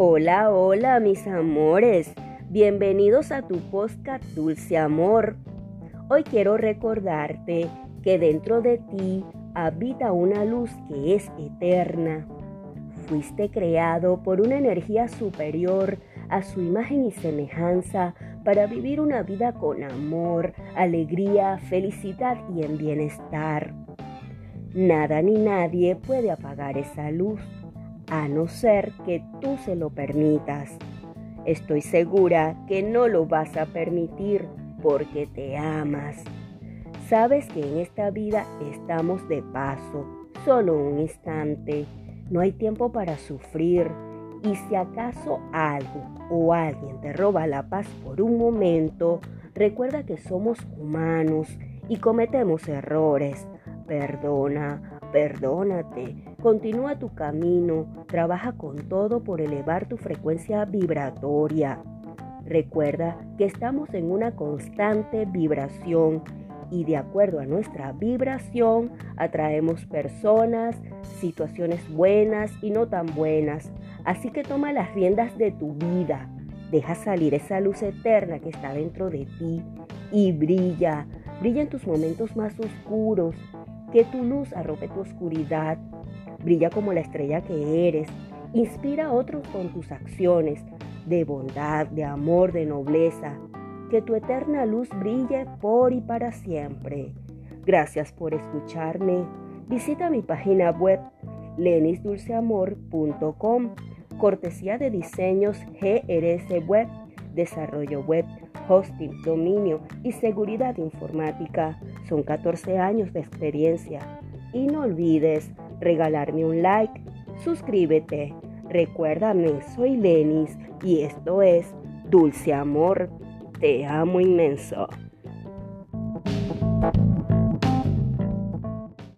Hola, hola mis amores, bienvenidos a tu podcast Dulce Amor. Hoy quiero recordarte que dentro de ti habita una luz que es eterna. Fuiste creado por una energía superior a su imagen y semejanza para vivir una vida con amor, alegría, felicidad y en bienestar. Nada ni nadie puede apagar esa luz, a no ser que tú se lo permitas. Estoy segura que no lo vas a permitir porque te amas. Sabes que en esta vida estamos de paso, solo un instante. No hay tiempo para sufrir. Y si acaso algo o alguien te roba la paz por un momento, recuerda que somos humanos y cometemos errores. Perdona, perdónate, continúa tu camino, trabaja con todo por elevar tu frecuencia vibratoria. Recuerda que estamos en una constante vibración y de acuerdo a nuestra vibración atraemos personas, situaciones buenas y no tan buenas. Así que toma las riendas de tu vida, deja salir esa luz eterna que está dentro de ti y brilla, brilla en tus momentos más oscuros, que tu luz arrope tu oscuridad, brilla como la estrella que eres, inspira a otros con tus acciones de bondad, de amor, de nobleza, que tu eterna luz brille por y para siempre. Gracias por escucharme. Visita mi página web lenisdulceamor.com, cortesía de diseños GRS Web, desarrollo web, hosting, dominio y seguridad informática. Son 14 años de experiencia. Y no olvides regalarme un like, suscríbete. Recuérdame, soy Lenis y esto es Dulce Amor. Te amo inmenso.